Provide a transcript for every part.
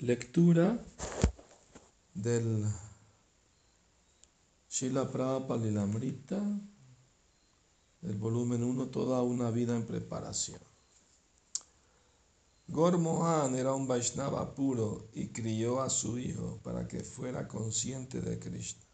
Lectura del Shila Prabhupada Lilamrita, el volumen 1, Toda una vida en preparación. Gormohan era un Vaishnava puro y crió a su hijo para que fuera consciente de Krishna.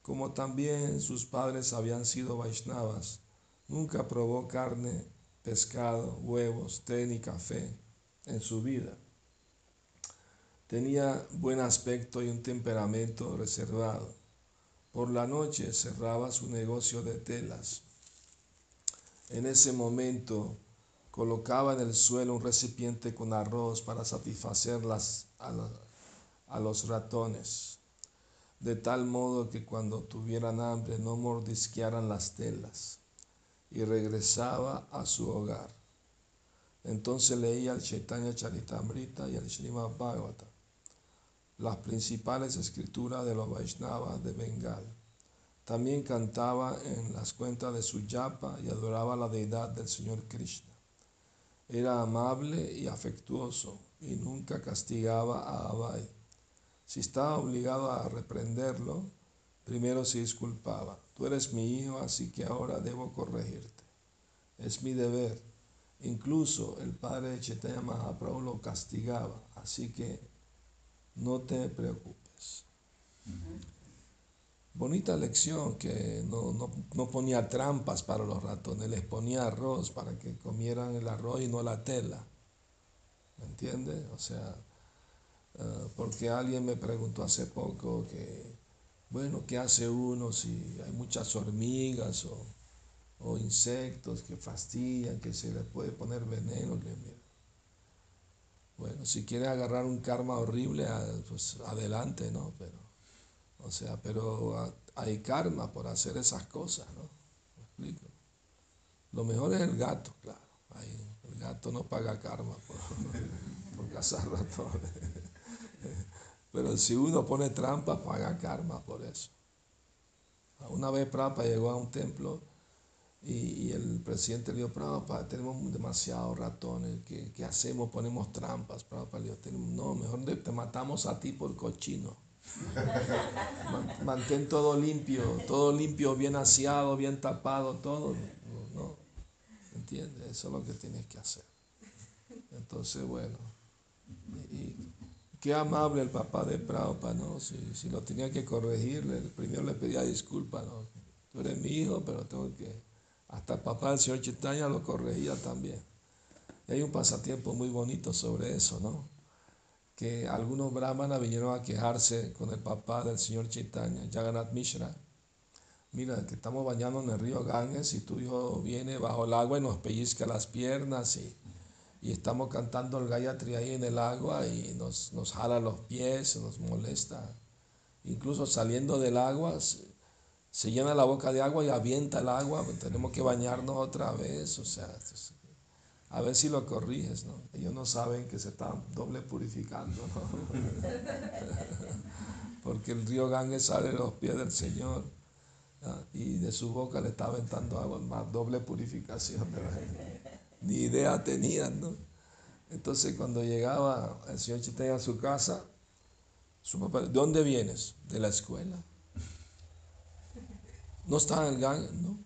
Como también sus padres habían sido Vaishnavas, nunca probó carne, pescado, huevos, té ni café en su vida. Tenía buen aspecto y un temperamento reservado. Por la noche cerraba su negocio de telas. En ese momento colocaba en el suelo un recipiente con arroz para satisfacer a, los ratones, de tal modo que cuando tuvieran hambre no mordisquearan las telas, y regresaba a su hogar. Entonces leía el Chaitanya Charitamrita y el Srimad Bhagavata, las principales escrituras de los Vaishnavas de Bengal. También cantaba en las cuentas de su yapa y adoraba la deidad del Señor Krishna. Era amable y afectuoso y nunca castigaba a Abai. Si estaba obligado a reprenderlo, primero se disculpaba. Tú eres mi hijo, así que ahora debo corregirte. Es mi deber. Incluso el padre de Chaitanya Mahaprabhu lo castigaba, así que no te preocupes. Bonita lección que no, ponía trampas para los ratones, les ponía arroz para que comieran el arroz y no la tela. ¿Me entiendes? O sea, eh, porque alguien me preguntó hace poco que, bueno, ¿qué hace uno si hay muchas hormigas o, insectos que fastidian, que se le puede poner veneno? Bueno, si quiere agarrar un karma horrible, pues adelante, ¿no? Pero o sea, pero hay karma por hacer esas cosas, ¿no? ¿Me explico? Lo mejor es el gato, claro. el gato no paga karma por, por cazar ratones. Pero si uno pone trampa, paga karma por eso. Una vez Prapa llegó a un templo y, el presidente le dijo, Prapa, tenemos demasiados ratones, ¿qué, hacemos? Ponemos trampas. Prapa le dijo, no, mejor te matamos a ti por cochino. Mantén todo limpio, todo limpio, bien aseado, bien tapado, todo. No, ¿entiendes? Eso es lo que tienes que hacer. Entonces, bueno, y, qué amable el papá de Praupa, ¿no? Si, lo tenía que corregirle, primero le pedía disculpas, ¿no? Tú eres mi hijo, pero tengo que... Hasta el papá del señor Chitaña lo corregía también. Y hay un pasatiempo muy bonito sobre eso, ¿no? que algunos brahmanas vinieron a quejarse con el papá del señor Chaitanya, Jagannath Mishra. Mira, que estamos bañando en el río Ganges y tu hijo viene bajo el agua y nos pellizca las piernas y, estamos cantando el Gayatri ahí en el agua y nos, nos jala los pies, nos molesta. Incluso saliendo del agua, se, llena la boca de agua y avienta el agua, pues tenemos que bañarnos otra vez. O sea, a ver si lo corriges, ¿no? Ellos no saben que se están doble purificando, ¿no? Porque el río Ganges sale de los pies del Señor y de su boca le está aventando agua, más doble purificación. Ni idea tenían, ¿no? Entonces cuando llegaba el señor Chitaya a su casa, su papá, ¿de dónde vienes? De la escuela. No estaba en el Ganges, ¿no?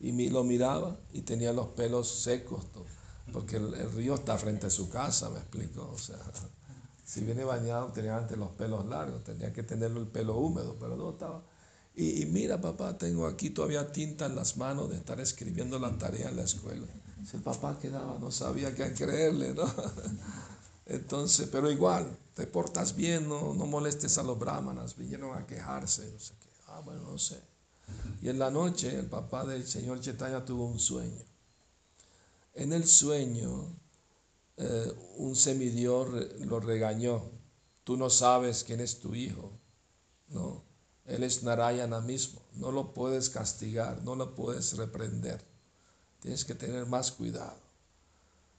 Y lo miraba y tenía los pelos secos. Todo porque el, río está frente a su casa, me explico. O sea, si viene bañado, tenía antes los pelos largos, tenía que tenerlo el pelo húmedo, pero no estaba. Y, mira, papá, tengo aquí todavía tinta en las manos de estar escribiendo la tarea en la escuela. El papá quedaba, no sabía qué creerle, ¿no? Entonces, pero igual, te portas bien, no, no molestes a los brahmanas, vinieron a quejarse, no sé qué. Ah, bueno, no sé. Y en la noche el papá del señor Chetaya tuvo un sueño. En el sueño, eh, un semidios lo regañó. Tú no sabes quién es tu hijo. No, él es Narayana mismo. No lo puedes castigar, no lo puedes reprender. Tienes que tener más cuidado.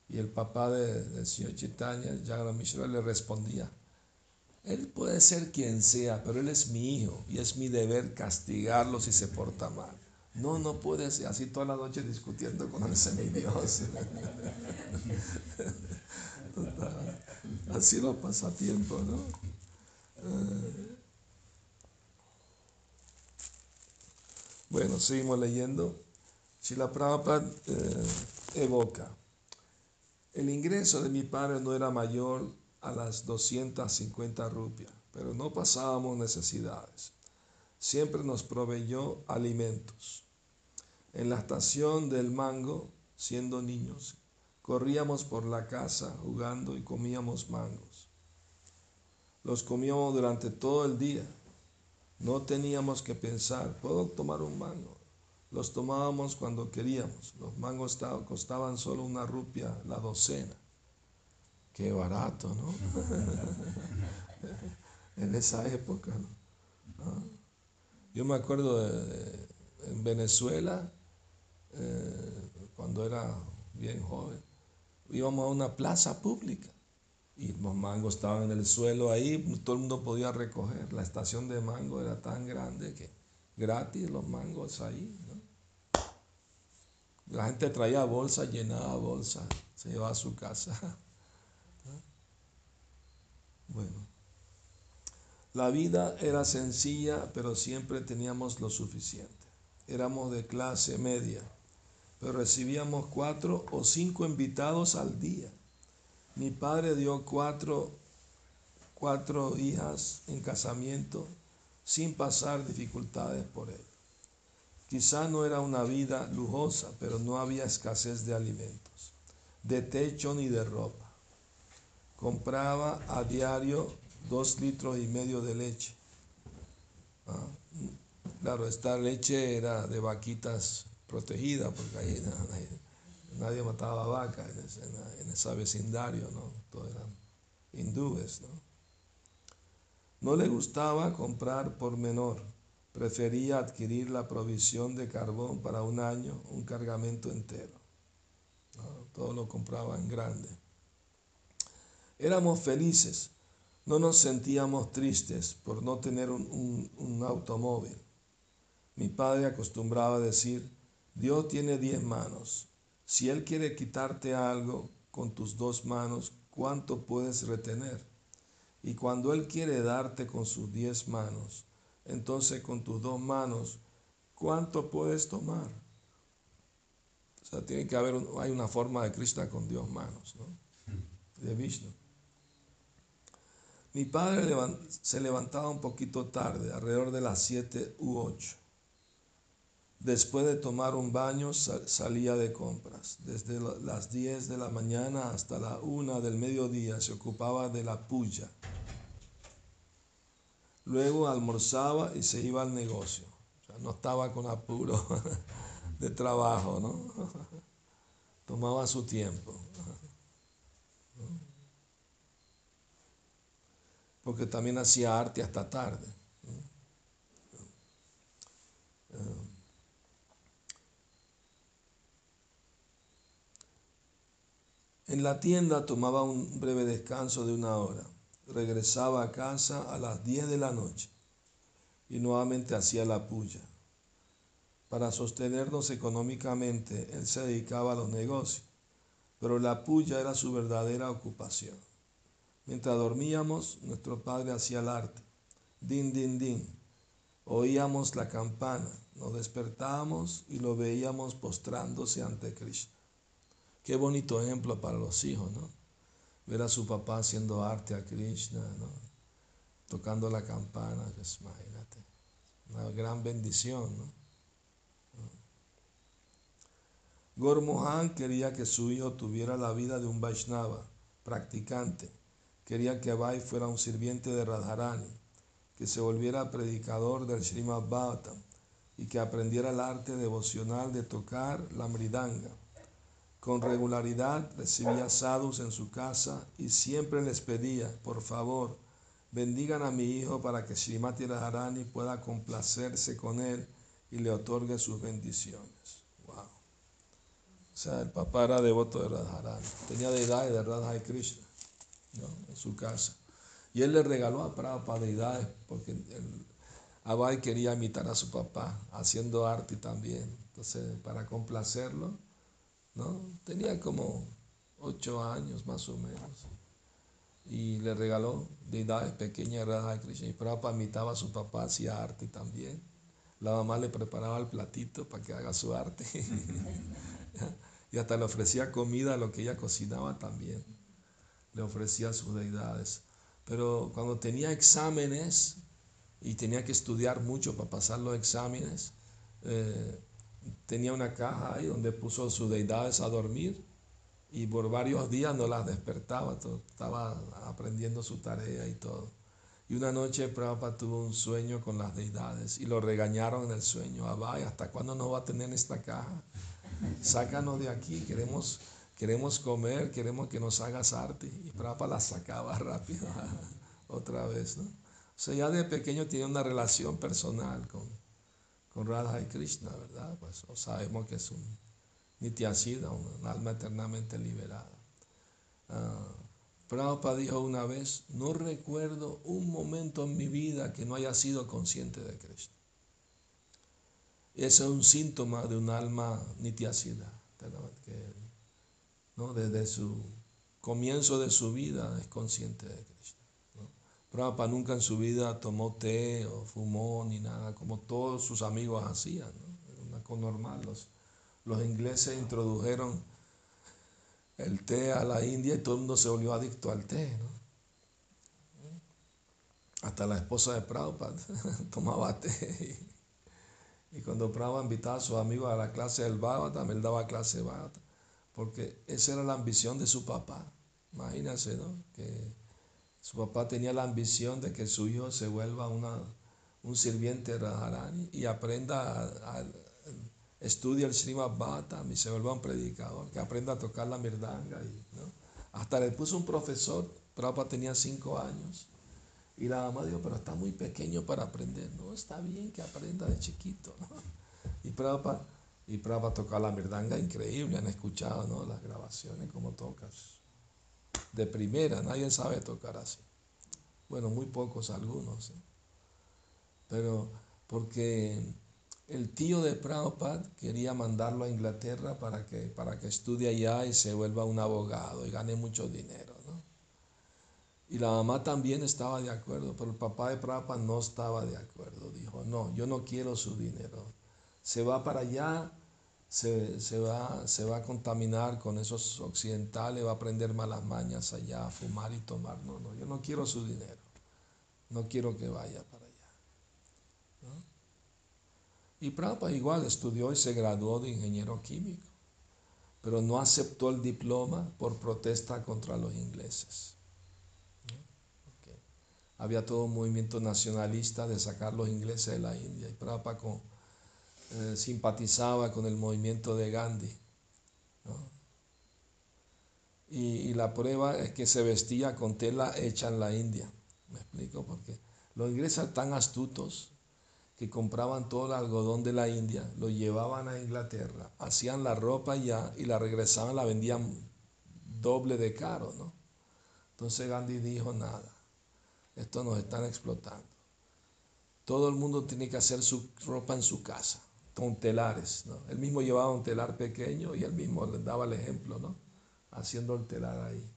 Y el papá del señor Chaitanya, Jagana Mishra, le respondía, él puede ser quien sea, pero él es mi hijo y es mi deber castigarlo si se porta mal. No, no puede ser así toda la noche discutiendo con el semidios. Así los pasatiempos, ¿no? Eh, bueno, seguimos leyendo. Si la Prabhupada eh, evoca, el ingreso de mi padre no era mayor a las 250 rupias, pero no pasábamos necesidades. Siempre nos proveyó alimentos. En la estación del mango, siendo niños, corríamos por la casa jugando y comíamos mangos. Los comíamos durante todo el día. No teníamos que pensar, ¿puedo tomar un mango? Los tomábamos cuando queríamos. Los mangos costaban solo una rupia la docena. Qué barato, ¿no? en esa época, ¿no? Ah. Yo me acuerdo de, en Venezuela, eh, cuando era bien joven, íbamos a una plaza pública y los mangos estaban en el suelo ahí, todo el mundo podía recoger. La estación de mango era tan grande que gratis los mangos ahí. La gente traía bolsa, llenaba bolsa, se llevaba a su casa. Bueno, la vida era sencilla, pero siempre teníamos lo suficiente. Éramos de clase media, pero recibíamos cuatro o cinco invitados al día. Mi padre dio cuatro, cuatro hijas en casamiento sin pasar dificultades por él. Quizá no era una vida lujosa, pero no había escasez de alimentos, de techo ni de ropa. Compraba a diario dos litros y medio de leche. Ah, claro, esta leche era de vaquitas protegidas, porque ahí nadie, mataba vacas en ese, vecindario, ¿no? Todos eran hindúes, ¿no? No le gustaba comprar por menor prefería adquirir la provisión de carbón para un año, un cargamento entero. Todo lo compraba en grande. Éramos felices, no nos sentíamos tristes por no tener un, un automóvil. Mi padre acostumbraba a decir, Dios tiene diez manos. Si Él quiere quitarte algo con tus dos manos, ¿cuánto puedes retener? Y cuando Él quiere darte con sus diez manos, entonces con tus dos manos, ¿cuánto puedes tomar? O sea, tiene que haber, hay una forma de Krishna con Dios manos, ¿no? De Vishnu. Mi padre se levantaba un poquito tarde, alrededor de las 7 u 8. Después de tomar un baño salía de compras. Desde las 10 de la mañana hasta la 1 del mediodía se ocupaba de la puya, Luego almorzaba y se iba al negocio. O sea, no estaba con apuro de trabajo, ¿no? Tomaba su tiempo. Porque también hacía arte hasta tarde. En la tienda tomaba un breve descanso de una hora regresaba a casa a las 10 de la noche y nuevamente hacía la puya. Para sostenernos económicamente, él se dedicaba a los negocios, pero la puya era su verdadera ocupación. Mientras dormíamos, nuestro padre hacía el arte. Din, din, din. Oíamos la campana, nos despertábamos y lo veíamos postrándose ante Krishna. Qué bonito ejemplo para los hijos, ¿no? ver a su papá haciendo arte a Krishna, tocando la campana, pues imagínate, una gran bendición. ¿no? Gormohan quería que su hijo tuviera la vida de un Vaishnava, practicante. Quería que Vai fuera un sirviente de Radharani, que se volviera predicador del Srimad Bhagavatam y que aprendiera el arte devocional de tocar la mridanga con regularidad recibía sadhus en su casa y siempre les pedía, por favor, bendigan a mi hijo para que Srimati Radharani pueda complacerse con él y le otorgue sus bendiciones. Wow. O sea, el papá era devoto de Radharani, tenía deidades de Radha y Krishna en su casa. Y él le regaló a Prabhupada deidades porque el, Abai quería imitar a su papá, haciendo arte también. Entonces, para complacerlo, Tenía como ocho años más o menos. Y le regaló deidades pequeñas Radha Krishna. Y Prabhupada imitaba a su papá, hacía arte también. La mamá le preparaba el platito para que haga su arte. y hasta le ofrecía comida a lo que ella cocinaba también. Le ofrecía sus deidades. Pero cuando tenía exámenes y tenía que estudiar mucho para pasar los exámenes, eh, tenía una caja ahí donde puso sus deidades a dormir y por varios días no las despertaba, estaba aprendiendo su tarea y todo. Y una noche Prabhupada tuvo un sueño con las deidades y lo regañaron en el sueño. Abay, ¿hasta cuándo no va a tener esta caja? Sácanos de aquí, queremos, queremos comer, queremos que nos hagas arte. Y Prabhupada la sacaba rápido otra vez. ¿no? O sea, ya de pequeño tiene una relación personal con, con Radha y Krishna, ¿verdad? Pues sabemos que es un Nityasida, un alma eternamente liberada. Uh, Prabhupada dijo una vez, no recuerdo un momento en mi vida que no haya sido consciente de Krishna. Ese es un síntoma de un alma nityasida, que ¿no? desde su comienzo de su vida es consciente de Krishna. ¿no? Prabhupada nunca en su vida tomó té o fumó ni nada, como todos sus amigos hacían. ¿no? Era una cosa normal. Los, los ingleses introdujeron el té a la India y todo el mundo se volvió adicto al té. Hasta la esposa de Prabhupada tomaba té. Y, cuando Prabhupada invitaba a sus amigos a la clase del Bhagavatam, él daba clase de. Porque esa era la ambición de su papá. Imagínense, ¿no? Que su papá tenía la ambición de que su hijo se vuelva una, un sirviente de Radharani y aprenda a estudia el Srimad Bhattam y se vuelva un predicador, que aprenda a tocar la mirdanga. Y, Hasta le puso un profesor, Prabhupada tenía cinco años, y la mamá dijo, pero está muy pequeño para aprender. No, está bien que aprenda de chiquito. Y Prabhupada, y Prabhupada toca la mirdanga increíble, han escuchado ¿no? las grabaciones, como tocas. De primera, nadie sabe tocar así. Bueno, muy pocos algunos. ¿eh? Pero porque el tío de Prabhupada quería mandarlo a Inglaterra para que, para que estudie allá y se vuelva un abogado y gane mucho dinero. ¿no? Y la mamá también estaba de acuerdo, pero el papá de Prabhupada no estaba de acuerdo. Dijo, no, yo no quiero su dinero. Se va para allá, se, va, se va a contaminar con esos occidentales, va a aprender malas mañas allá, a fumar y tomar. No, no, yo no quiero su dinero. No quiero que vaya para y Prabhupada igual estudió y se graduó de ingeniero químico, pero no aceptó el diploma por protesta contra los ingleses. Había todo un movimiento nacionalista de sacar los ingleses de la India y Prabhupada eh, simpatizaba con el movimiento de Gandhi. Y, y, la prueba es que se vestía con tela hecha en la India. ¿Me explico? Porque los ingleses tan astutos que compraban todo el algodón de la India, lo llevaban a Inglaterra, hacían la ropa allá y la regresaban, la vendían doble de caro, ¿no? Entonces Gandhi dijo, nada, esto nos están explotando. Todo el mundo tiene que hacer su ropa en su casa, con telares, ¿no? Él mismo llevaba un telar pequeño y él mismo le daba el ejemplo, ¿no? Haciendo el telar ahí.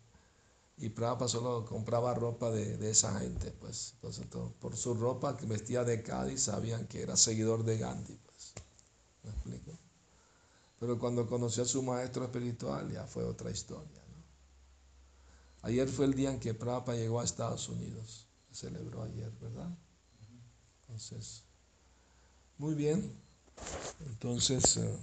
Y Prabhupada solo compraba ropa de, esa gente, pues. Entonces, por su ropa que vestía de Cádiz, sabían que era seguidor de Gandhi, pues. ¿Me explico? Pero cuando conoció a su maestro espiritual, ya fue otra historia, ¿no? Ayer fue el día en que Prabhupada llegó a Estados Unidos. Se celebró ayer, ¿verdad? Entonces, muy bien. Entonces. Eh,